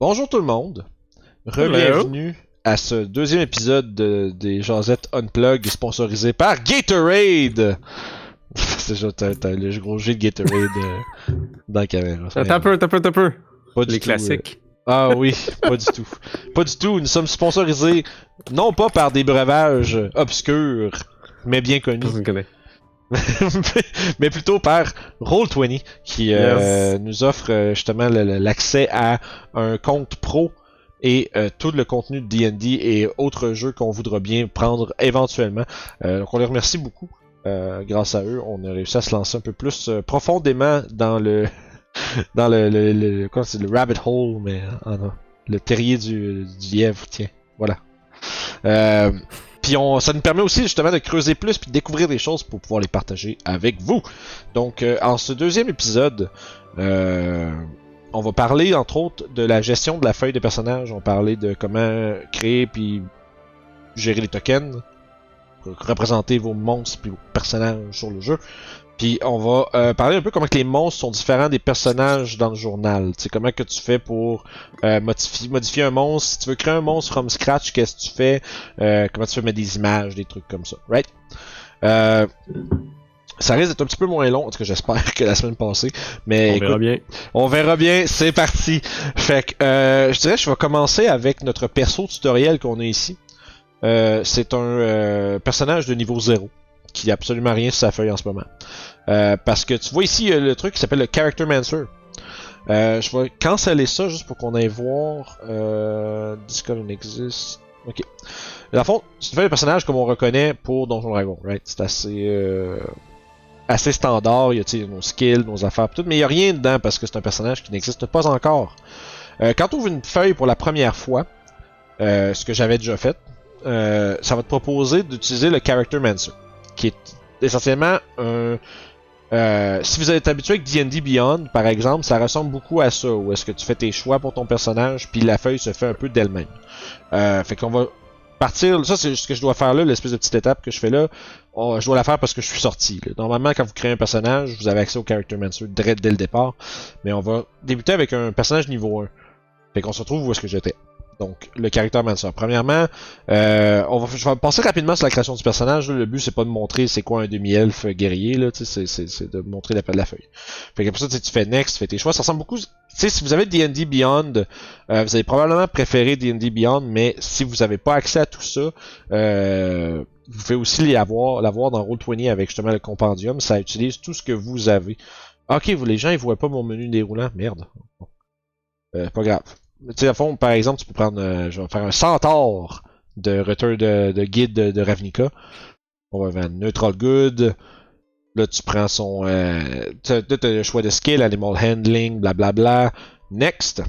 Bonjour tout le monde. Bienvenue à ce deuxième épisode de- des Jazettes Unplug sponsorisé par Gatorade. C'est déjà t'as, t'as le gros jet de Gatorade euh, dans la caméra. Un peu, un peu, un peu. Pas du Les tout, classiques. euh, Ah oui, pas du tout. Pas du tout. Nous sommes sponsorisés non pas par des breuvages obscurs, mais bien connus. Mais plutôt par Roll20 qui euh, nous offre euh, justement l'accès à un compte pro et euh, tout le contenu de D&D et autres jeux qu'on voudra bien prendre éventuellement. Euh, donc on les remercie beaucoup. Grâce à eux, on a réussi à se lancer un peu plus profondément dans le dans le, le, le- quoi, c'est le rabbit hole, mais ah non, le terrier du, du lièvre, tiens, voilà. Euh, puis on, ça nous permet aussi justement de creuser plus puis de découvrir des choses pour pouvoir les partager avec vous. Donc euh, en ce deuxième épisode, euh, on va parler entre autres de la gestion de la feuille de personnage. On va parler de comment créer puis gérer les tokens, représenter vos monstres puis vos personnages sur le jeu. Puis on va euh, parler un peu comment que les monstres sont différents des personnages dans le journal. Tu sais comment que tu fais pour euh, modifier, modifier un monstre. Si tu veux créer un monstre from scratch, qu'est-ce que tu fais? Euh, Comment tu fais mettre des images, des trucs comme ça, right? Euh, Ça risque d'être un petit peu moins long, en tout cas j'espère que la semaine passée. Mais On écoute, verra bien. on verra bien, c'est parti. Fait que euh, je dirais que je vais commencer avec notre perso tutoriel qu'on a ici. Euh, c'est un euh, personnage de niveau 0 qui a absolument rien sur sa feuille en ce moment. Euh, parce que tu vois ici a le truc qui s'appelle le Character Mancer. Euh, je vais canceller ça juste pour qu'on aille voir euh, Discover and Exist. Ok. Dans le fond, c'est une feuille de personnage comme on reconnaît pour Donjon Dragon, right? C'est assez euh, assez standard, il y a tu nos skills, nos affaires, tout, mais il y a rien dedans parce que c'est un personnage qui n'existe pas encore. Euh, quand tu ouvres une feuille pour la première fois, euh, ce que j'avais déjà fait, euh, ça va te proposer d'utiliser le Character Mancer, qui est essentiellement un... euh, si vous êtes habitué avec D&D Beyond, par exemple, ça ressemble beaucoup à ça, où est-ce que tu fais tes choix pour ton personnage, puis la feuille se fait un peu d'elle-même. Euh, fait qu'on va partir, ça c'est ce que je dois faire là, l'espèce de petite étape que je fais là, on- je dois la faire parce que je suis sorti. Normalement, quand vous créez un personnage, vous avez accès au Character direct dès le départ. Mais on va débuter avec un personnage niveau 1. Fait qu'on se retrouve où est-ce que j'étais. Donc, le Character Mancer. Premièrement, euh, on va, je vais passer rapidement sur la création du personnage. Le but, c'est pas de montrer c'est quoi un demi-elfe guerrier, là, c'est, c'est, c'est de montrer la, la feuille. Fait que pour ça, tu fais next, tu fais tes choix. Ça ressemble beaucoup. Tu sais, si vous avez D&D Beyond, euh, vous avez probablement préféré D&D Beyond, mais si vous avez pas accès à tout ça, euh, vous pouvez aussi l'y avoir, l'avoir dans Roll20 avec justement le compendium. Ça utilise tout ce que vous avez. Ok, vous les gens ils voient pas mon menu déroulant. Merde. Euh, pas grave. Tu sais, à fond, par exemple, tu peux prendre. euh, je vais faire un centaure de retour de, de guide de, de Ravnica. On va faire Neutral Good. Là, tu prends son. Euh, tu as le choix de skill, Animal Handling, blablabla. Next.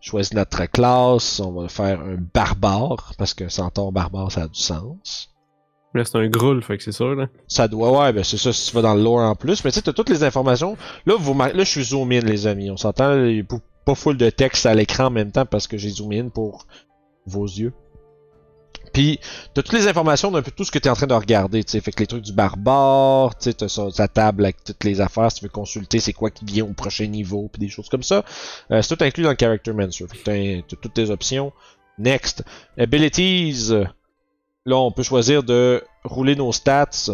Choisis notre classe. On va faire un barbare. Parce que centaure barbare, ça a du sens. Là, c'est un groul, fait que c'est sûr, là. Ça doit, ouais, ben c'est ça si tu vas dans le lore en plus. Mais tu sais, t'as toutes les informations. Là, vous, là, je suis zoom in, les amis. On s'entend, pas- full de texte à l'écran en même temps parce que j'ai zoom in pour vos yeux. Puis, t'as toutes les informations d'un peu tout ce que t'es en train de regarder, tu sais. Fait que les trucs du barbare, tu sais, t'as sa, table avec toutes les affaires, si tu veux consulter c'est quoi qui vient au prochain niveau, puis des choses comme ça. Euh, c'est tout inclus dans le Character Mancer. Fait que t'as, toutes tes options. Next. Abilities. Là, on peut choisir de rouler nos stats,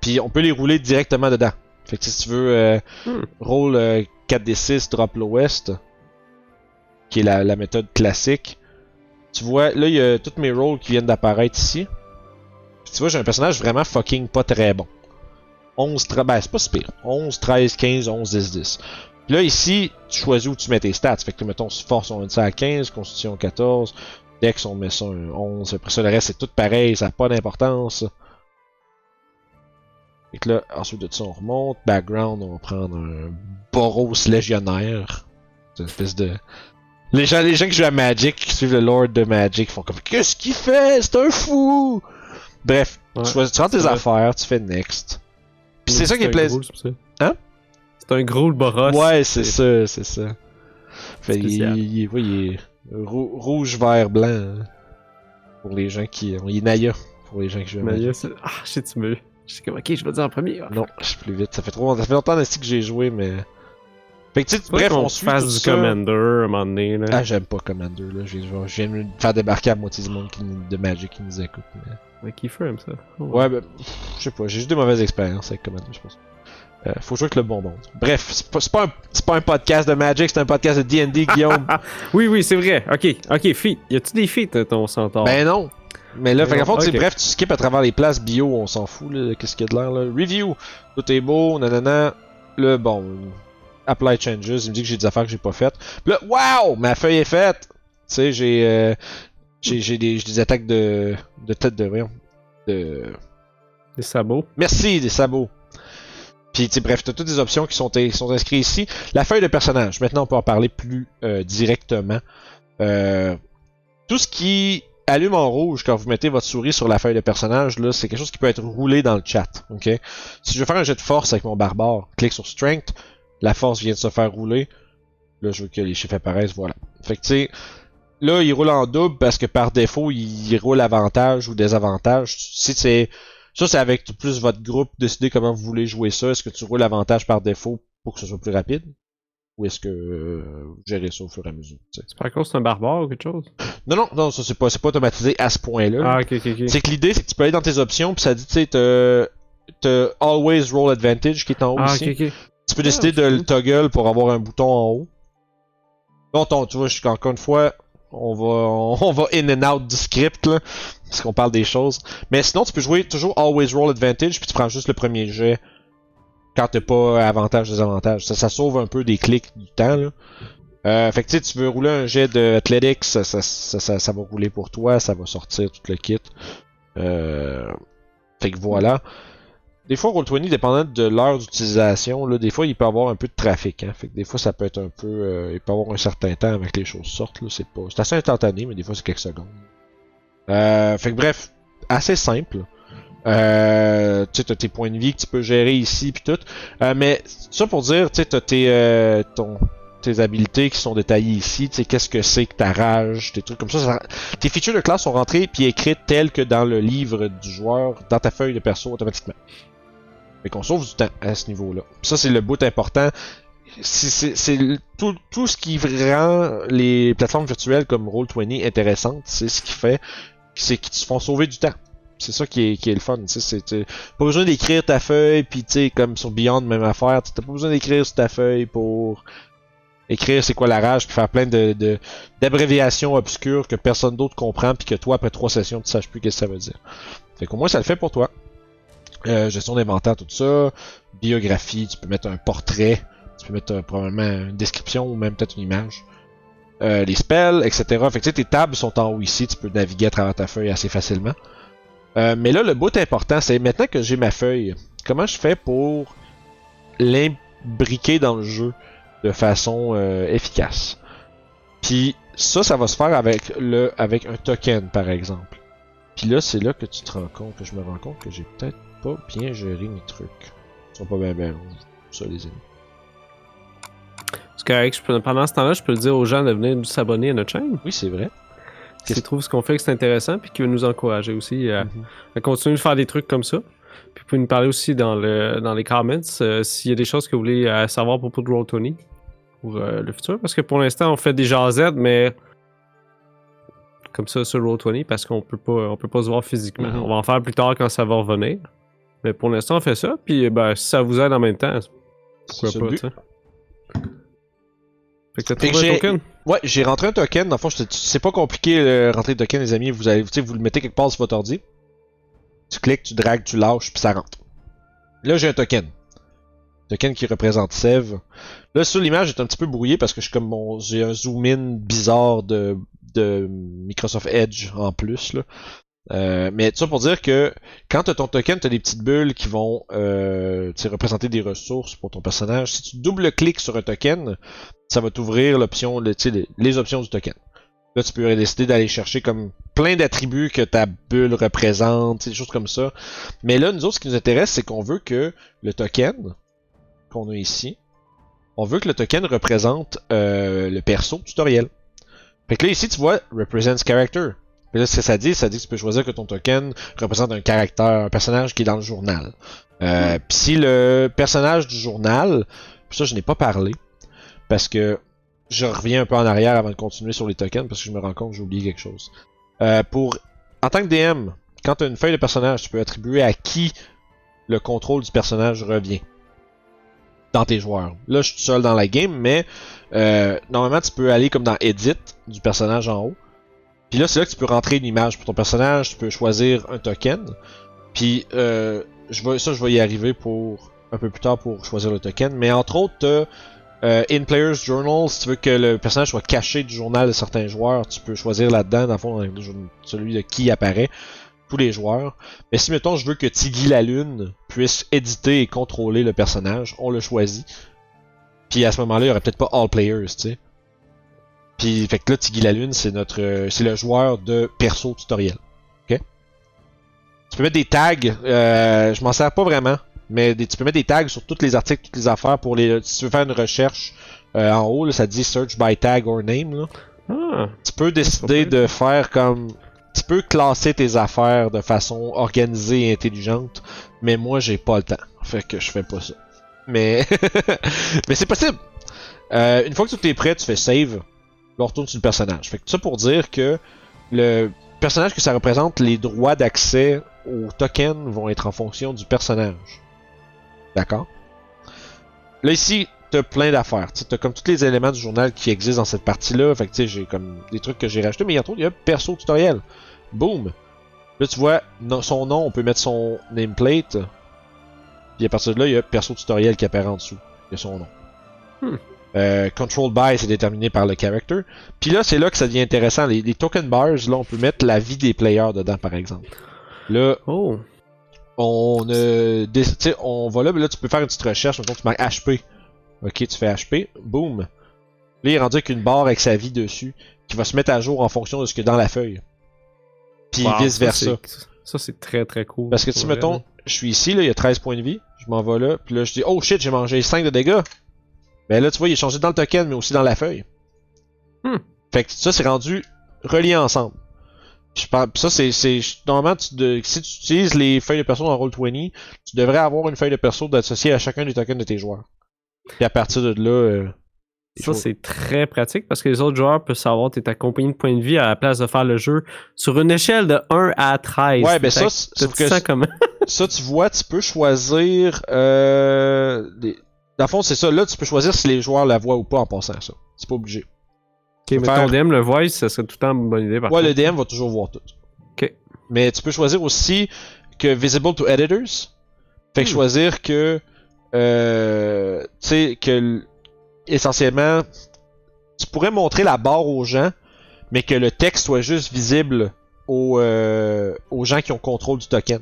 puis on peut les rouler directement dedans. Fait que si tu veux euh, Hmm. roll euh, 4d6, drop lowest, qui est la, méthode classique, tu vois, là, il y a toutes mes rolls qui viennent d'apparaître ici. Tu vois, j'ai un personnage vraiment fucking pas très bon. 11, 13, ben c'est pas si pire. 11, 13, 15, 11, 10, 10. Puis là, ici, tu choisis où tu mets tes stats. Fait que, mettons, force, on met ça à 15, constitution 14, Dex, on met ça à un 11. Après ça, le reste, c'est tout pareil, ça n'a pas d'importance. Fait que là, ensuite de ça, on remonte. Background, on va prendre un Boros légionnaire. C'est une espèce de... Les gens, les gens qui jouent à Magic, qui suivent le Lord de Magic, font comme Qu'est-ce qu'il fait? C'est un fou! Bref, Ouais, tu, tu rentres tes vrai. affaires, tu fais next. Puis c'est ça qui est plaisant. Hein? C'est un gros le boros. Ouais, c'est ça, c'est ça. Fait, il, Spécial. il, il- ouais, il est rou- rouge, vert, blanc. hein, Pour les gens qui. Il est Naya. Pour les gens qui jouent à Magic. là, c'est- Ah, shit, tu me. Je sais comme, ok, je vais dire en premier. Ah. Non, je suis plus vite. Ça fait trop ça fait longtemps que j'ai joué, mais Fait que tu sais, bref, qu'on on suit fasse tout du ça. Commander à un moment donné. Là. Ah, j'aime pas Commander, là. Je viens, je viens de me faire débarquer à moitié du monde qui, nous- de Magic qui nous écoute. mais- Ouais, Kiefer aime ça. Oh, Ouais, ben, pff, je sais pas, j'ai juste des mauvaises expériences avec Commander, je pense. Euh, faut jouer avec le bon monde. Bref, c'est pas, c'est pas, un, c'est pas un podcast de Magic, c'est un podcast de D&D, Guillaume. Oui, oui, c'est vrai. Ok, ok, feat. Y a-tu des feats, ton centaure? ben non. Mais là, Mais fait qu'en non, fond, tu sais, ok. bref, tu skips à travers les places bio, on s'en fout, là, qu'est-ce qu'il y a de l'air, là. Review, tout est beau, nanana. Le bon, apply changes, il me dit que j'ai des affaires que j'ai pas faites. Puis là, wow, ma feuille est faite. Tu sais, j'ai, euh, j'ai, des, attaques de, de tête de, de, Des sabots. Merci, des sabots. Puis, tu sais, bref, t'as toutes des options qui sont, inscrites ici. La feuille de personnage, maintenant, on peut en parler plus euh, directement. Euh, tout ce qui allume en rouge quand vous mettez votre souris sur la feuille de personnage, là, c'est quelque chose qui peut être roulé dans le chat. ok? Si je veux faire un jet de force avec mon barbare, clique sur Strength, la force vient de se faire rouler. Là, je veux que les chiffres apparaissent, voilà. Fait que, tu sais, là, il roule en double parce que par défaut, il roule avantage ou désavantage. Si c'est ça, c'est avec plus votre groupe, décider comment vous voulez jouer ça. Est-ce que tu roules l'avantage par défaut pour que ce soit plus rapide? Ou est-ce que euh, vous gérez ça au fur et à mesure? C'est par contre, c'est un barbare ou quelque chose? Non, non, non, ça c'est pas, c'est pas automatisé à ce point-là. Ah, ok, ok, ok. C'est que l'idée, c'est que tu peux aller dans tes options, puis ça dit, tu sais, Always Roll Advantage qui est en haut Ah, ici. ok, ok. Tu peux décider de le toggle pour avoir un bouton en haut. Ton- tu vois, je suis encore une fois, on va, on va in and out du script, là, parce qu'on parle des choses. Mais sinon, tu peux jouer toujours Always Roll Advantage, puis tu prends juste le premier jet quand t'as pas avantage, désavantage. Ça, ça sauve un peu des clics du temps, là. Euh, fait que tu sais, tu veux rouler un jet de Athletics, ça, ça, ça, ça, ça va rouler pour toi, ça va sortir tout le kit. Euh, fait que voilà. Des fois, Roll20, dépendant de l'heure d'utilisation, là, des fois, il peut avoir un peu de trafic. Hein. Fait que des fois, ça peut être un peu. euh, il peut avoir un certain temps avec les choses sortent. Là. C'est pas. C'est assez instantané, mais des fois, c'est quelques secondes. Euh, fait que bref, assez simple. Euh, tu t'as tes points de vie que tu peux gérer ici puis tout. Euh, mais ça pour dire, tu t'as tes, euh, ton, tes habiletés qui sont détaillées ici. Tu sais, qu'est-ce que c'est que ta rage, tes trucs comme ça, ça- Tes features de classe sont rentrées puis écrites telles que dans le livre du joueur, dans ta feuille de perso automatiquement. Fait qu'on sauve du temps à ce niveau-là. Ça, c'est le bout important. C'est- tout, tout ce qui rend les plateformes virtuelles comme Roll20 intéressantes, c'est ce qui fait, c'est qu'ils te font sauver du temps. C'est ça qui est, qui est le fun. tu pas besoin d'écrire ta feuille, puis tu sais, comme sur Beyond, même affaire, t'as pas besoin d'écrire sur ta feuille pour écrire c'est quoi la rage, puis faire plein de de- d'abréviations obscures que personne d'autre comprend, puis que toi, après trois sessions, tu saches plus qu'est-ce que ça veut dire. Fait qu'au moins, ça le fait pour toi. Euh, gestion d'inventaire, tout ça. Biographie, tu peux mettre un portrait. Tu peux mettre euh, probablement une description ou même peut-être une image. Euh, les spells, etc. Fait que tu sais, tes tables sont en haut ici. Tu peux naviguer à travers ta feuille assez facilement. Euh, mais là, le bout important, c'est maintenant que j'ai ma feuille, comment je fais pour l'imbriquer dans le jeu de façon efficace? Puis ça, ça va se faire avec le avec un token, par exemple. Puis là, c'est là que tu te rends compte, que je me rends compte que j'ai peut-être pas bien géré mes trucs. Ils sont pas bien bien. Ça, les amis. Je peux- pendant ce temps-là, je peux le dire aux gens de venir s'abonner à notre chaîne. Oui, c'est vrai. S'ils trouvent ce qu'on fait que c'est intéressant, puis qui veulent nous encourager aussi à, Mhm. à continuer de faire des trucs comme ça. Puis vous pouvez nous parler aussi dans, le, dans les comments euh, s'il y a des choses que vous voulez euh, savoir à propos de Roll20 pour euh, le futur. Parce que pour l'instant, on fait des jasettes, mais comme ça sur Roll20 parce qu'on peut pas on peut pas se voir physiquement. Mhm. On va en faire plus tard quand ça va revenir. Mais pour l'instant, on fait ça. Puis ben, si ça vous aide en même temps, pourquoi pas, tu sais. Fait que t'as trouvé un token? Ouais, j'ai rentré un token. Dans le fond, c'est pas compliqué de rentrer le token, les amis. Vous allez, vous le mettez quelque part sur votre ordi. Tu cliques, tu dragues, tu lâches, puis ça rentre. Là, j'ai un token. Token qui représente Sev. Là, sur l'image, est un petit peu brouillé parce que je suis comme mon, j'ai un zoom in bizarre de, de Microsoft Edge en plus là. Euh, mais ça pour dire que quand tu as ton token, tu as des petites bulles qui vont euh, représenter des ressources pour ton personnage. Si tu double-cliques sur un token, ça va t'ouvrir l'option, les, les options du token. Là, tu peux décider d'aller chercher comme plein d'attributs que ta bulle représente, des choses comme ça. Mais là, nous autres, ce qui nous intéresse, c'est qu'on veut que le token qu'on a ici, on veut que le token représente euh, le perso tutoriel. Fait que là, ici, tu vois, represents character. Puis là, ce que ça dit, ça dit que tu peux choisir que ton token représente un caractère, un personnage qui est dans le journal. Euh, Puis si le personnage du journal, puis ça, je n'ai pas parlé, parce que je reviens un peu en arrière avant de continuer sur les tokens parce que je me rends compte que j'ai oublié quelque chose. Euh, pour en tant que DM, quand tu as une feuille de personnage, tu peux attribuer à qui le contrôle du personnage revient dans tes joueurs. Là, je suis seul dans la game, mais euh, normalement, tu peux aller comme dans Edit du personnage en haut. Puis là, c'est là que tu peux rentrer une image pour ton personnage. Tu peux choisir un token. Puis euh, je vais, ça, je vais y arriver pour un peu plus tard pour choisir le token. Mais entre autres, t'as euh, In Player's Journal, si tu veux que le personnage soit caché du journal de certains joueurs, tu peux choisir là-dedans, dans le fond, celui de qui apparaît, tous les joueurs. Mais si, mettons, je veux que Tiggy la Lune puisse éditer et contrôler le personnage, on le choisit. Puis à ce moment-là, il y aurait peut-être pas All Players, tu sais. Puis, fait que là, Tiggy la Lune, c'est notre, c'est le joueur de perso tutoriel. Ok? Tu peux mettre des tags, euh, je m'en sers pas vraiment. Mais tu peux mettre des tags sur tous les articles, toutes les affaires pour les. Si tu veux faire une recherche euh, en haut, là, ça dit search by tag or name. Là. Ah, Tu peux décider de faire comme. Tu peux classer tes affaires de façon organisée et intelligente, mais moi j'ai pas le temps. Fait que je fais pas ça. Mais. mais c'est possible! Euh, une fois que tout est prêt, tu fais save. On retourne sur le personnage. Fait que ça pour dire que le personnage que ça représente, les droits d'accès aux tokens vont être en fonction du personnage. D'accord? Là, ici, t'as plein d'affaires. Tu as comme tous les éléments du journal qui existent dans cette partie-là. Fait que tu sais, j'ai comme des trucs que j'ai rajoutés. Mais il y a il y a perso tutoriel. Boom! Là, tu vois, son nom, on peut mettre son nameplate. Puis à partir de là, il y a perso tutoriel qui apparaît en dessous. Il y a son nom. Hmm. Euh, control by, c'est déterminé par le character. Puis là, c'est là que ça devient intéressant. Les, les token bars, là, on peut mettre la vie des players dedans, par exemple. Là, Oh. on euh, on va là, mais là tu peux faire une petite recherche, mettons tu marques HP. Ok, tu fais HP, boom. Là il est rendu avec une barre avec sa vie dessus, qui va se mettre à jour en fonction de ce que dans la feuille. Puis Wow, vice ça, versa. c'est- Ça, c'est très très cool. Parce que si mettons, je suis ici, là, il y a 13 points de vie, je m'en vais là, puis là je dis oh shit, j'ai mangé 5 de dégâts. Ben là tu vois, il est changé dans le token, mais aussi dans la feuille. Hmm. Fait que ça c'est rendu relié ensemble. Je parle, ça c'est, c'est normalement tu de- si tu utilises les feuilles de perso dans Roll20, tu devrais avoir une feuille de perso d'associer à chacun des tokens de tes joueurs. Puis à partir de là, euh, Ça, c'est très pratique parce que les autres joueurs peuvent savoir t'es accompagné de points de vie à la place de faire le jeu sur une échelle de 1 à 13. Ouais, ben ça, que tu que ça tu vois, tu peux choisir euh, les... Dans le fond, c'est ça. Là, tu peux choisir si les joueurs la voient ou pas en passant ça. C'est pas obligé. Ok, mais faire- ton DM le voice, ça serait tout le temps une bonne idée par Ouais, contre. le DM va toujours voir tout. Ok. Mais tu peux choisir aussi que visible to editors. Fait que Hmm. choisir que euh, tu sais que essentiellement tu pourrais montrer la barre aux gens, mais que le texte soit juste visible aux, euh, aux gens qui ont contrôle du token.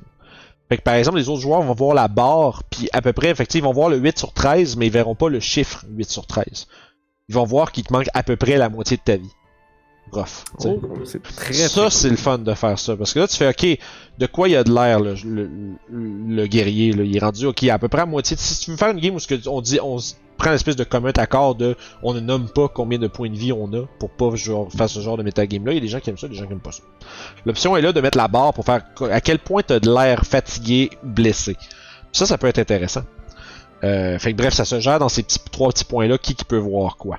Fait que par exemple, les autres joueurs vont voir la barre, puis à peu près, effectivement, ils vont voir le 8 sur 13, mais ils verront pas le chiffre 8 sur 13. Ils vont voir qu'il te manque à peu près la moitié de ta vie. Tu. Oh, c'est très Ça, très c'est le fun de faire ça. Parce que là, tu fais, OK, de quoi il y a de l'air, le, le, le guerrier, là, il est rendu, OK, à peu près à moitié. Si tu veux faire une game où que on dit, on prend l'espèce de commun accord de, on ne nomme pas combien de points de vie on a pour pas genre, faire ce genre de metagame-là. Il y a des gens qui aiment ça, des gens qui aiment pas ça. L'option est là de mettre la barre pour faire à quel point t'as de l'air fatigué, blessé. Ça, ça peut être intéressant. Euh, fait que bref, ça se gère dans ces petits, trois petits points-là, qui, qui peut voir quoi.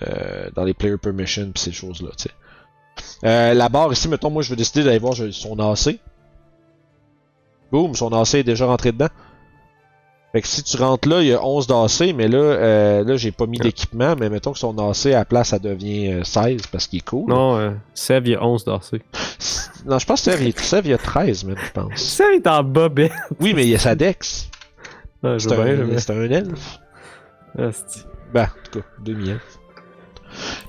Euh, dans les player permission pis ces choses-là, tu sais. Euh, la barre ici, mettons, moi je veux décider d'aller voir son AC. Boum, son AC est déjà rentré dedans. Fait que si tu rentres là, il y a 11 d'AC, mais là, euh, là j'ai pas mis d'équipement, mais mettons que son AC à la place, ça devient euh, 16 parce qu'il est cool. Non, euh, Sev, il y a 11 d'AC. Non, je pense que Sev, il est- Sev, il y a 13 même, je pense. Sev est en bobette. Oui, mais il y a sa Dex. C'est un, un elfe. Asti. Ben, en tout cas, demi-elfe.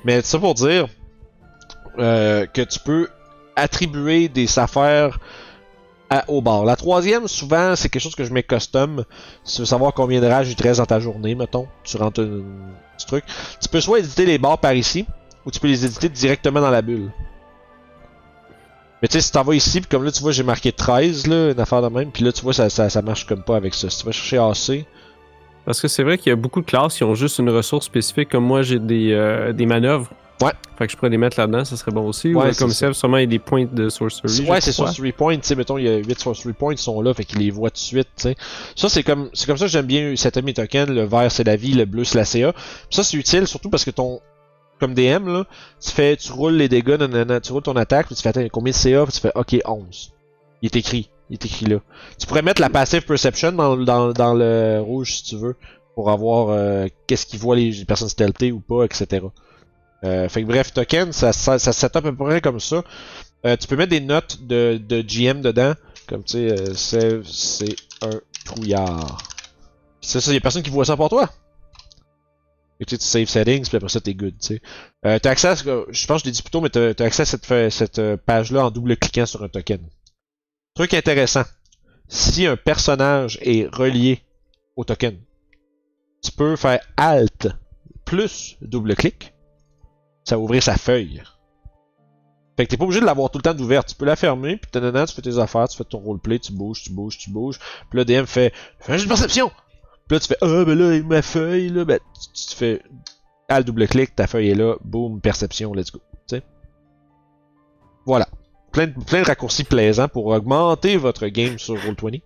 Mais ça pour dire euh, que tu peux attribuer des affaires à- au bar. La troisième, souvent, c'est quelque chose que je mets custom. Si tu veux savoir combien de rage il te dans ta journée, mettons, tu rentres un truc. Tu peux soit éditer les bars par ici, ou tu peux les éditer directement dans la bulle. Mais tu sais, si t'en vas ici, puis comme là, tu vois, j'ai marqué 13, là, une affaire de même, puis là, tu vois, ça marche comme pas avec ça. Si tu vas chercher AC, Parce que c'est vrai qu'il y a beaucoup de classes qui ont juste une ressource spécifique, comme moi j'ai des, euh, des manœuvres. Ouais. Fait que je pourrais les mettre là-dedans, ça serait bon aussi. Ouais, c'est comme ça. sûrement il y a des points de sorcery. Ouais, c'est sorcery points, tu sais, mettons, il y a 8 sorcery points qui sont là, fait qu'il les voit tout de suite, tu sais. Ça, c'est comme, c'est comme ça que j'aime bien cet mes tokens, le vert c'est la vie, le bleu c'est la CA. Ça, c'est utile, surtout parce que ton, comme DM, là, tu fais, tu roules les dégâts, nanana, tu roules ton attaque, puis tu fais, attends, combien de CA, puis tu fais, ok, 11. Il est écrit, il est écrit là. Tu pourrais mettre la passive perception dans, le rouge si tu veux, pour avoir, euh, qu'est-ce qu'ils voient les personnes stealthées ou pas, etc. Euh, fait que bref, token, ça, ça, ça set up à peu près comme ça. Euh, tu peux mettre des notes de, de GM dedans, comme tu sais, c'est, c'est un trouillard. C'est ça, y a personne qui voit ça pour toi. Et tu sais, save settings, puis après ça, t'es good, tu sais. Accès à, je pense que je l'ai dit plus tôt, mais t'as, t'as accès à cette, cette page-là en double-cliquant sur un token. Truc intéressant. Si un personnage est relié au token, tu peux faire Alt plus double-clic, ça va ouvrir sa feuille. Fait que t'es pas obligé de l'avoir tout le temps d'ouverte. Tu peux la fermer, puis dedans, tu fais tes affaires, tu fais ton roleplay, tu bouges, tu bouges, tu bouges. Puis là, DM fait Fais un jeu de perception! Puis là, tu fais Ah, ben là, ma feuille, là, ben, tu, tu fais le double-clic, ta feuille est là, boum, perception, let's go. Tu sais? Voilà. Plein de, plein de raccourcis plaisants pour augmenter votre game sur Roll20.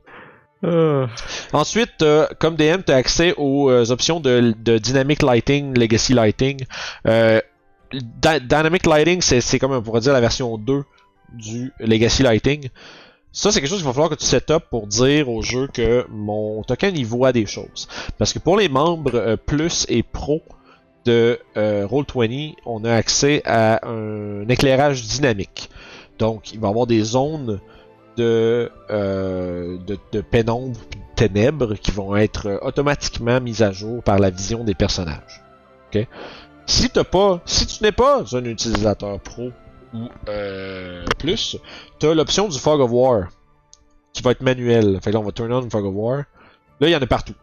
Ah. Ensuite, euh, comme DM, tu as accès aux euh, options de, de Dynamic Lighting, Legacy Lighting. Euh, Dy- Dynamic Lighting, c'est comme on pourrait dire la version 2 du Legacy Lighting. Ça, c'est quelque chose qu'il va falloir que tu set up pour dire au jeu que mon token il voit des choses. Parce que pour les membres euh, plus et pro de euh, Roll20, on a accès à un éclairage dynamique. Donc, il va y avoir des zones de, euh, de, pénombre de ténèbres qui vont être euh, automatiquement mises à jour par la vision des personnages. Si pas, si tu n'es pas un utilisateur pro ou euh, plus, t'as l'option du Fog of War qui va être manuel. Fait que là, on va turn on Fog of War. Là, il y en a partout.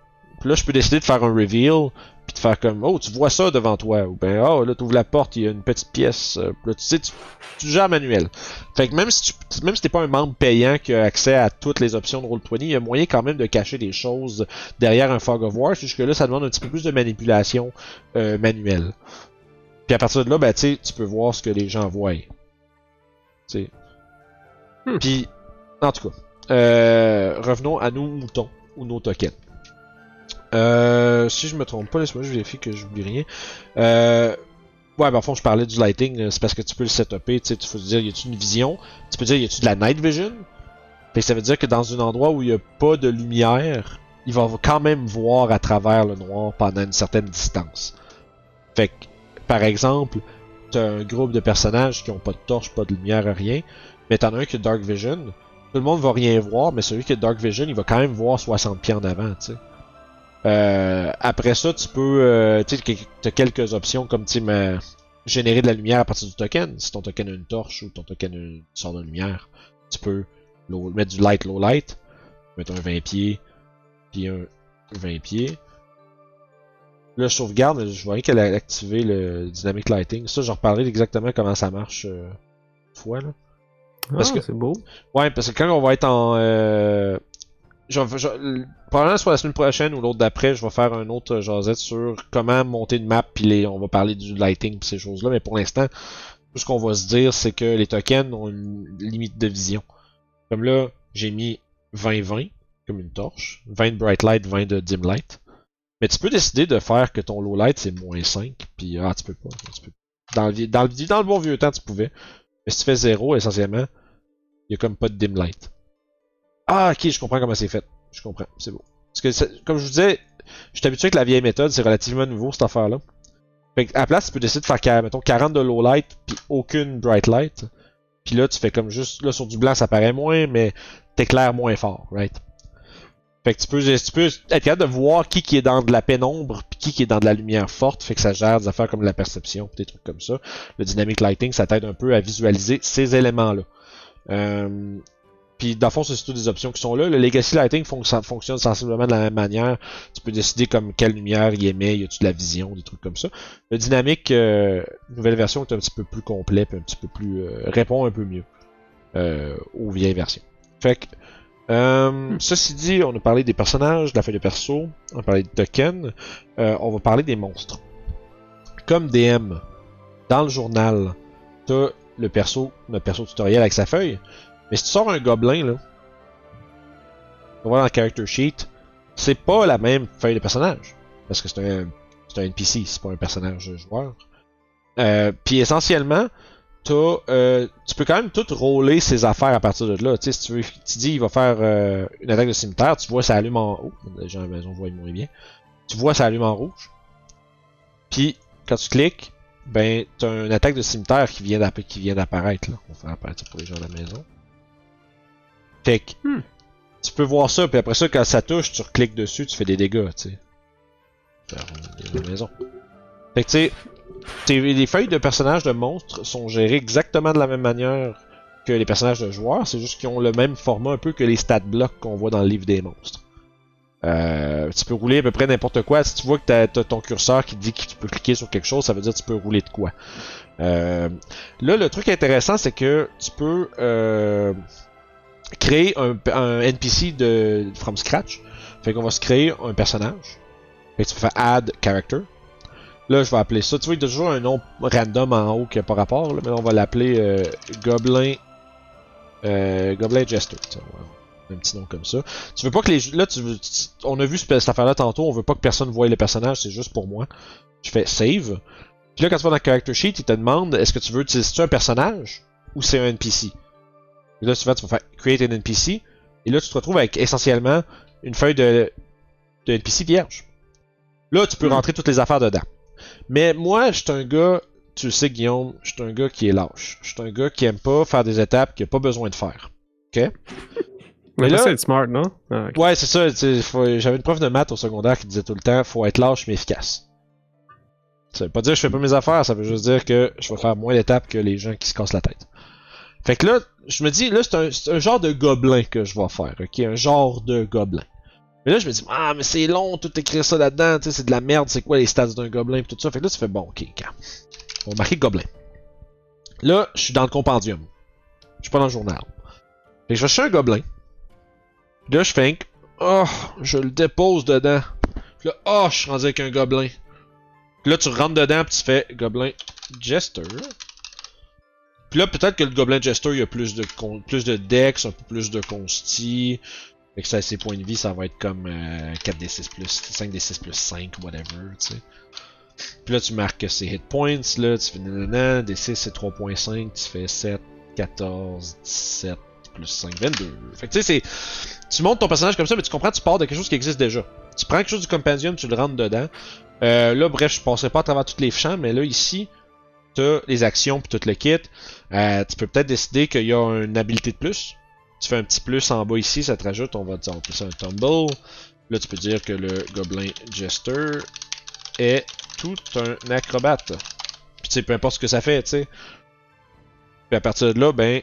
Puis là, je peux décider de faire un reveal puis de faire comme oh tu vois ça devant toi ou ben oh là tu ouvres la porte il y a une petite pièce euh, là tu sais tu, tu gères manuel. Fait que même si tu même si t'es pas un membre payant qui a accès à toutes les options de Roll20 il y a moyen quand même de cacher des choses derrière un Fog of War jusque là ça demande un petit peu plus de manipulation euh, manuelle. Puis à partir de là ben tu tu peux voir ce que les gens voient. Tu sais. Hmm. puis en tout cas euh, revenons à nos moutons ou nos tokens euh, si je me trompe pas, laisse-moi juste vérifier que j'oublie rien. Euh, ouais, ben, en fond, je parlais du lighting, c'est parce que tu peux le setuper, tu sais, tu peux dire, y a-tu une vision? Tu peux dire, y a-tu de la night vision? Fait ça veut dire que dans un endroit où il y a pas de lumière, il va quand même voir à travers le noir pendant une certaine distance. Fait que, par exemple, t'as un groupe de personnages qui ont pas de torche, pas de lumière, rien, mais t'en as un qui a Dark Vision, tout le monde va rien voir, mais celui qui a Dark Vision, il va quand même voir 60 pieds en avant, tu sais. Euh, après ça, tu peux, euh, tu t'as quelques options comme tu générer de la lumière à partir du token. Si ton token a une torche ou ton token a une sorte de lumière, tu peux low- mettre du light, low light, mettre un 20 pieds, puis un 20 pieds. Là, je sauvegarde, je voyais qu'elle a activé le dynamic lighting. Ça, j'en reparlerai exactement comment ça marche euh, une fois là. Parce Ah, que- c'est beau. Ouais, parce que quand on va être en. Euh, je, je, probablement soit la semaine prochaine ou l'autre d'après, je vais faire un autre euh, jasette sur comment monter une map, puis on va parler du lighting pis ces choses-là. Mais pour l'instant, tout ce qu'on va se dire, c'est que les tokens ont une limite de vision. Comme là, j'ai mis 20-20 comme une torche, 20 de bright light, 20 de dim light. Mais tu peux décider de faire que ton low light c'est moins 5, puis ah tu peux pas. Dans, le, dans, le, dans le bon vieux temps, tu pouvais. Mais si tu fais 0, essentiellement, il y a comme pas de dim light. Ah, ok, je comprends comment c'est fait. Je comprends, c'est beau. Parce que, comme je vous disais, je suis habitué avec la vieille méthode, c'est relativement nouveau cette affaire-là. Fait que, à la place, tu peux décider de faire, mettons, 40 de low light, puis aucune bright light. Puis là, tu fais comme juste, là, sur du blanc, ça paraît moins, mais t'éclaires moins fort, right? Fait que tu peux, tu peux être capable de voir qui qui est dans de la pénombre, puis qui qui est dans de la lumière forte, fait que ça gère des affaires comme la perception, des trucs comme ça. Le dynamic lighting, ça t'aide un peu à visualiser ces éléments-là. Euh, puis dans le fond, c'est surtout des options qui sont là. Le Legacy Lighting fon- fonctionne sensiblement de la même manière. Tu peux décider comme quelle lumière il émet, y a-tu de la vision, des trucs comme ça. Le dynamique, euh, nouvelle version est un petit peu plus complet, puis un petit peu plus euh, répond un peu mieux euh, aux vieilles versions. Fait que euh, ceci dit, on a parlé des personnages, de la feuille de perso, on a parlé de tokens, euh, on va parler des monstres. Comme DM, dans le journal, t'as le perso, le perso tutoriel avec sa feuille. Mais si tu sors un gobelin, là, on va dans le character sheet, c'est pas la même feuille de personnage. Parce que c'est un, c'est un NPC, c'est pas un personnage joueur. Euh, Puis essentiellement, t'as, euh, tu peux quand même tout rouler ses affaires à partir de là. Tu sais, si tu veux, tu dis il va faire euh, une attaque de cimetière, tu vois ça allume en haut. À la maison voient moins bien. Tu vois ça allume en rouge. Puis quand tu cliques, ben t'as une attaque de cimetière qui vient d'app- qui vient d'apparaître là. On va faire apparaître ça pour les gens à la maison. Fait que Hmm. tu peux voir ça, puis après ça, quand ça touche, tu recliques dessus, tu fais des dégâts, tu sais. Faire des. Fait que tu sais, les feuilles de personnages de monstres sont gérées exactement de la même manière que les personnages de joueurs, c'est juste qu'ils ont le même format un peu que les stat blocks qu'on voit dans le livre des monstres. Euh, tu peux rouler à peu près n'importe quoi. Si tu vois que t'as as ton curseur qui dit que tu peux cliquer sur quelque chose, ça veut dire que tu peux rouler de quoi. Euh, là, le truc intéressant, c'est que tu peux euh, créer un, NPC de from scratch. Fait qu'on va se créer un personnage. Fait que tu peux faire add character. Là, je vais appeler ça. Tu vois, il y a toujours un nom random en haut qui n'a pas rapport, là, mais on va l'appeler euh, Goblin. Euh, Goblin Jester. Un petit nom comme ça. Tu veux pas que les. Là, tu, veux- on a vu ce- cette affaire-là tantôt. On veut pas que personne voie le personnage, c'est juste pour moi. Je fais save. Puis là, quand tu vas dans Character Sheet, il te demande est-ce que tu veux utiliser un personnage ou c'est un NPC. Et là, souvent, tu vas faire Create an NPC. Et là, tu te retrouves avec essentiellement une feuille de, de NPC vierge. Là, tu peux Hmm. rentrer toutes les affaires dedans. Mais moi, je suis un gars, tu le sais, Guillaume, je suis un gars qui est lâche. Je suis un gars qui aime pas faire des étapes qu'il a pas besoin de faire. Mais Mais là, c'est smart, non? Ah, ok. Ouais, c'est ça. J'avais une prof de maths au secondaire qui disait tout le temps faut être lâche mais efficace. Ça veut pas dire que je fais pas mes affaires, ça veut juste dire que je vais faire moins d'étapes que les gens qui se cassent la tête. Fait que là, je me dis, là, c'est un, genre de gobelin que je vais faire, ok? Un genre de gobelin. Mais là, je me dis, ah, mais c'est long, tout écrire ça là-dedans, tu sais, c'est de la merde, c'est quoi les stats d'un gobelin, pis tout ça? Fait que là, tu fais, bon, ok, quand. On va marquer gobelin. Là, je suis dans le compendium. Je suis pas dans le journal. Fait que je vais un gobelin. Là, je fais oh, je le dépose dedans. Puis là, oh, je suis rendu avec un gobelin. Puis là, tu rentres dedans, puis tu fais gobelin Jester. Puis là, peut-être que le gobelin Jester, il y a plus de, plus de dex, un peu plus de consti. Fait que ça, ses points de vie, ça va être comme euh, 4d6 plus 5d6 plus 5, whatever, tu sais. Puis là, tu marques que c'est hit points, là, tu fais nanana, d6 c'est 3.5, tu fais 7, 14, 17, plus 5, 22. Fait que tu sais, c'est. Tu montes ton personnage comme ça, mais tu comprends, tu pars de quelque chose qui existe déjà. Tu prends quelque chose du compendium, tu le rentres dedans. Euh, là, bref, je passerai pas à travers tous les champs, mais là, ici, t'as les actions puis tout le kit. Euh, tu peux peut-être décider qu'il y a une habilité de plus. Tu fais un petit plus en bas ici, ça te rajoute, on va dire, on va appeler ça un tumble. Là, tu peux dire que le Goblin Jester est tout un acrobate. Puis tu sais, peu importe ce que ça fait, tu sais. Puis à partir de là, ben,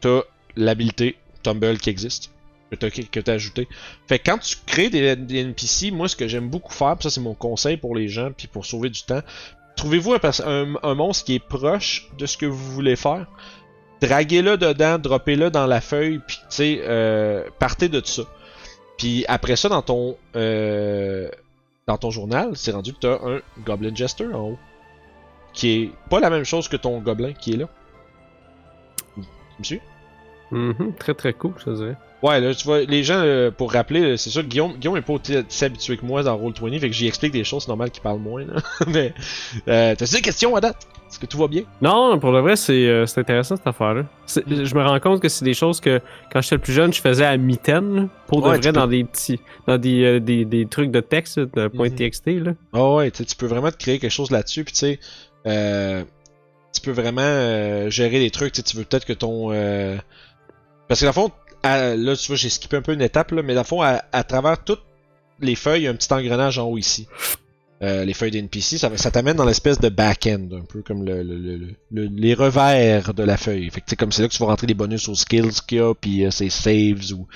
t'as l'habilité Tumble qui existe, que que t'as ajouté. Fait que quand tu crées des, des NPC, moi ce que j'aime beaucoup faire, pis ça c'est mon conseil pour les gens, puis pour sauver du temps, trouvez-vous un, monstre qui est proche de ce que vous voulez faire, draguez-le dedans, droppez-le dans la feuille, puis tu sais, euh, partez de ça. Puis après ça, dans ton euh, dans ton journal, c'est rendu que t'as un Goblin Jester en haut. Qui est pas la même chose que ton gobelin qui est là. Monsieur? Mhm, Très très cool, te dirais. Ouais, là, tu vois, les gens, euh, pour rappeler, euh, c'est sûr que Guillaume, Guillaume est pas aussi habitué que moi dans Roll20, fait que j'y explique des choses, c'est normal qu'il parle moins, là. Mais, euh, t'as des questions à date? Est-ce que tout va bien? Non, pour le vrai, c'est euh, c'est intéressant cette affaire-là. C'est- Je me rends compte que c'est des choses que quand j'étais plus jeune, je faisais à mitaine, pour de Ouais, vrai, tu peux- dans des petits. dans des, euh, des, des trucs de texte, de Mhm. .txt. Là. Ah ouais, tu sais, tu peux vraiment te créer quelque chose là-dessus, puis tu sais, euh, tu peux vraiment gérer des trucs, tu sais, tu veux peut-être que ton... euh, Parce que dans le fond, là, tu vois, j'ai skippé un peu une étape, là, mais dans le fond, à, à travers toutes les feuilles, il y a un petit engrenage en haut ici. Euh, les feuilles d'NPC, ça, ça t'amène dans l'espèce de back-end, un peu comme le, le- le- le- le- les revers de la feuille. Fait que comme c'est là que tu vas rentrer des bonus aux skills qu'il y a, puis euh, saves ou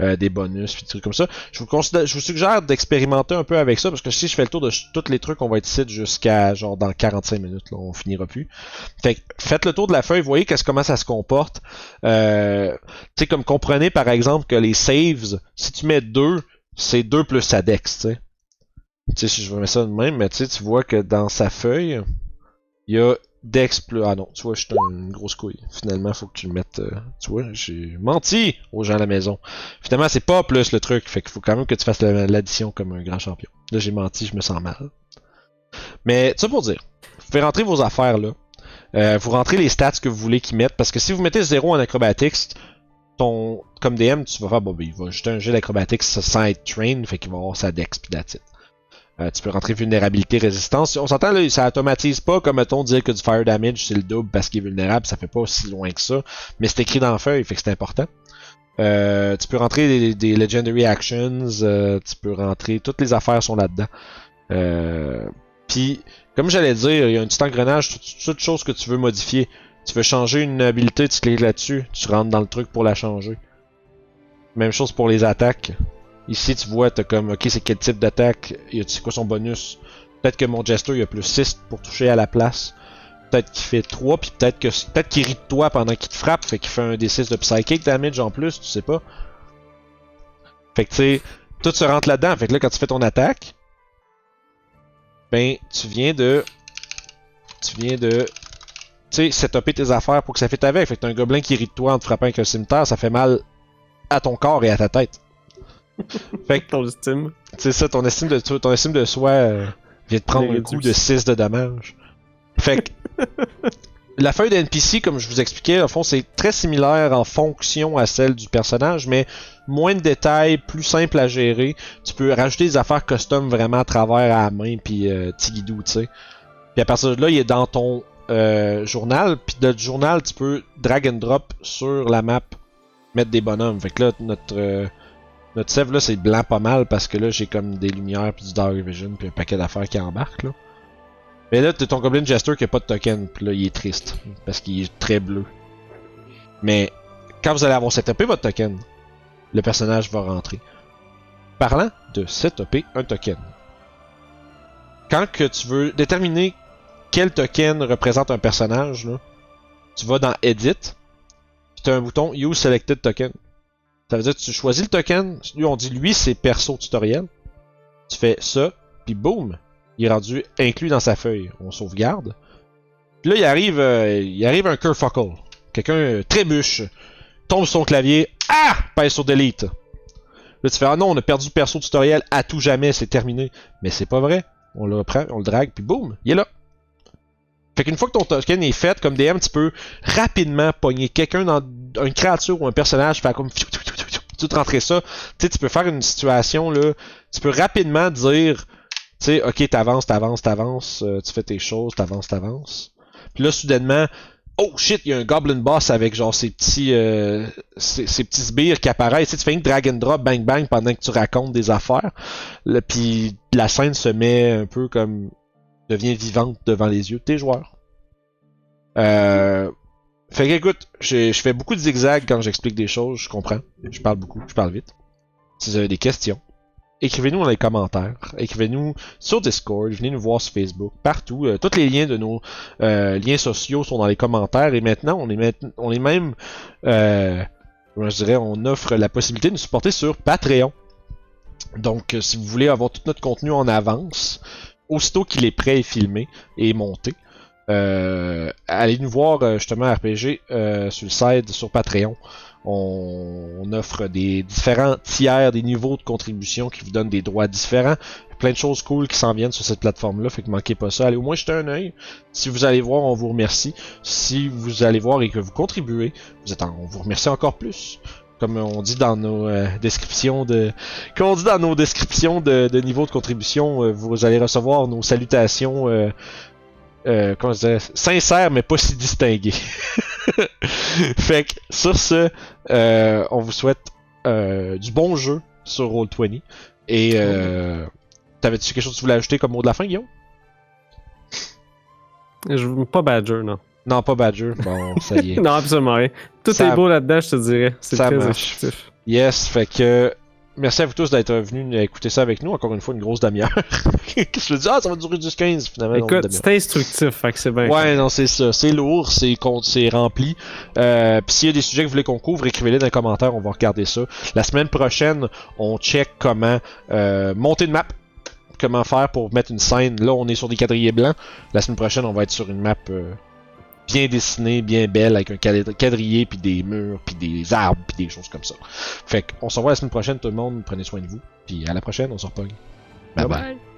euh, des bonus, puis des trucs comme ça. Je vous, je vous suggère d'expérimenter un peu avec ça, parce que si je fais le tour de tous les trucs, on va être ici jusqu'à genre dans 45 minutes, là, on finira plus. Fait que faites le tour de la feuille, voyez qu'est-ce comment ça se comporte. Euh, tu sais, comme comprenez par exemple que les saves, si tu mets 2, c'est 2 plus sa dex, tu sais. Tu sais, si je mettre ça de même, mais tu vois que dans sa feuille, il y a Dex plus. Ah non, tu vois, je suis une grosse couille. Finalement, faut que tu le mettes. euh, tu vois, j'ai menti aux gens à la maison. Finalement, c'est pas plus le truc. Fait qu'il faut quand même que tu fasses la- l'addition comme un grand champion. Là, j'ai menti, je me sens mal. Mais, ça pour dire, vous pouvez rentrer vos affaires là. Euh, vous rentrez les stats que vous voulez qu'ils mettent. Parce que si vous mettez 0 en acrobatics, ton, comme DM, tu vas faire, bon, ben, il va jeter un jet d'acrobatics sans être trained, fait qu'il va avoir sa dex pis. Euh, tu peux rentrer vulnérabilité, résistance. On s'entend là, ça automatise pas comme mettons dire que du fire damage c'est le double parce qu'il est vulnérable, ça fait pas aussi loin que ça. Mais c'est écrit dans la feuille, fait que c'est important. Euh, tu peux rentrer des, legendary actions, euh, tu peux rentrer, toutes les affaires sont là-dedans. Puis, comme j'allais dire, il y a un petit engrenage, toute chose que tu veux modifier. Tu veux changer une habilité, tu cliques là-dessus, tu rentres dans le truc pour la changer. Même chose pour les attaques. Ici, tu vois, t'as comme, ok, c'est quel type d'attaque, c'est quoi son bonus? Peut-être que mon Jester, il a plus 6 pour toucher à la place. Peut-être qu'il fait 3, puis peut-être que peut-être qu'il rit de toi pendant qu'il te frappe, fait qu'il fait un D6 de psychic damage en plus, tu sais pas. Fait que tu sais, tout se rentre là-dedans. Fait que là, quand tu fais ton attaque, ben, tu viens de. Tu viens de. Tu sais, setuper tes affaires pour que ça fait avec. Fait que t'as un gobelin qui rit de toi en te frappant avec un cimetière, ça fait mal à ton corps et à ta tête. fait que, Ton estime. c'est ça, ton estime de, ton estime de soi euh, vient de prendre un coup de 6 de dommage. Fait que. La feuille d'NPC, comme je vous expliquais, au fond, c'est très similaire en fonction à celle du personnage, mais moins de détails, plus simple à gérer. Tu peux rajouter des affaires custom vraiment à travers à la main, puis euh, tigidou, tu sais. Puis à partir de là, il est dans ton euh, journal, puis de journal, tu peux drag and drop sur la map, mettre des bonhommes. Fait que là, notre euh, notre sève là, c'est blanc pas mal parce que là, j'ai comme des lumières, puis du dark vision, puis un paquet d'affaires qui embarquent là. Mais là, t'as ton Goblin Jester qui a pas de token, puis là, il est triste parce qu'il est très bleu. Mais quand vous allez avoir setupé votre token, le personnage va rentrer. Parlant de setuper un token. Quand que tu veux déterminer quel token représente un personnage, tu vas dans Edit, puis tu as un bouton Use Selected Token. Ça veut dire que tu choisis le token, lui on dit lui c'est perso tutoriel. Tu fais ça, puis boum, il est rendu inclus dans sa feuille. On sauvegarde. Puis là il arrive, euh, il arrive un kerfuckle. Quelqu'un euh, trébuche, tombe son clavier, ah, pèse sur delete. Là tu fais ah non on a perdu perso tutoriel à tout jamais, c'est terminé. Mais c'est pas vrai. On le prend, on le drague, puis boum, il est là. Fait qu'une fois que ton token est fait, comme DM, tu peux rapidement pogner quelqu'un dans une créature ou un personnage, faire comme tout rentrer ça. Tu tu peux faire une situation là, tu peux rapidement dire, tu sais, ok, t'avances, t'avances, t'avances, euh, tu fais tes choses, t'avances, t'avances. Puis là, soudainement, oh shit, il y a un goblin boss avec genre ces petits, euh, petits sbires qui apparaissent. Tu tu fais une drag and drop, bang bang, pendant que tu racontes des affaires. Puis la scène se met un peu comme devient vivante devant les yeux de tes joueurs. Euh, fait que écoute, je fais beaucoup de zigzags quand j'explique des choses, je comprends. Je parle beaucoup, je parle vite. Si vous avez des questions, écrivez-nous dans les commentaires. Écrivez-nous sur Discord, venez nous voir sur Facebook, partout. Euh, tous les liens de nos euh, liens sociaux sont dans les commentaires. Et maintenant, on est, on est même, euh, je dirais, on offre la possibilité de nous supporter sur Patreon. Donc, si vous voulez avoir tout notre contenu en avance, aussitôt qu'il est prêt et filmé et monté, euh, allez nous voir euh, justement RPG euh, sur le site, sur Patreon. On, on offre des différents tiers, des niveaux de contribution qui vous donnent des droits différents. Plein de choses cool qui s'en viennent sur cette plateforme-là, fait que manquez pas ça. Allez au moins jeter un œil. Si vous allez voir, on vous remercie. Si vous allez voir et que vous contribuez, vous êtes en- on vous remercie encore plus. Comme on dit dans nos euh, descriptions de, comme on dit dans nos descriptions de, de niveau de contribution, euh, vous allez recevoir nos salutations, euh, euh, comment je dirais, sincères mais pas si distinguées. fait que sur ce, euh, on vous souhaite euh, du bon jeu sur Roll20 et euh, t'avais-tu quelque chose que tu voulais ajouter comme mot de la fin, Guillaume? Je pas Badger, non. Non, pas Badger. Bon, ça y est. Non, absolument rien. Tout Ça- est beau là-dedans, je te dirais. C'est Ça très marche. Yes, fait que merci à vous tous d'être venus écouter ça avec nous. Encore une fois, une grosse demi-heure. Qu'est-ce que je dis? Ah, ça va durer jusqu'à 15 finalement. Écoute, c'est instructif, fait que c'est bien. Ouais, non, c'est ça. C'est lourd, c'est c'est rempli. Euh, Puis s'il y a des sujets que vous voulez qu'on couvre, écrivez-les dans les commentaires, on va regarder ça. La semaine prochaine, on check comment euh, monter une map. Comment faire pour mettre une scène. Là, on est sur des quadrillés blancs. La semaine prochaine, on va être sur une map euh, bien dessinée, bien belle, avec un quadrillé, puis des murs, puis des arbres, puis des choses comme ça. Fait qu'on se revoit la semaine prochaine, tout le monde. Prenez soin de vous. Puis à la prochaine, on se repogne. Bye. bye.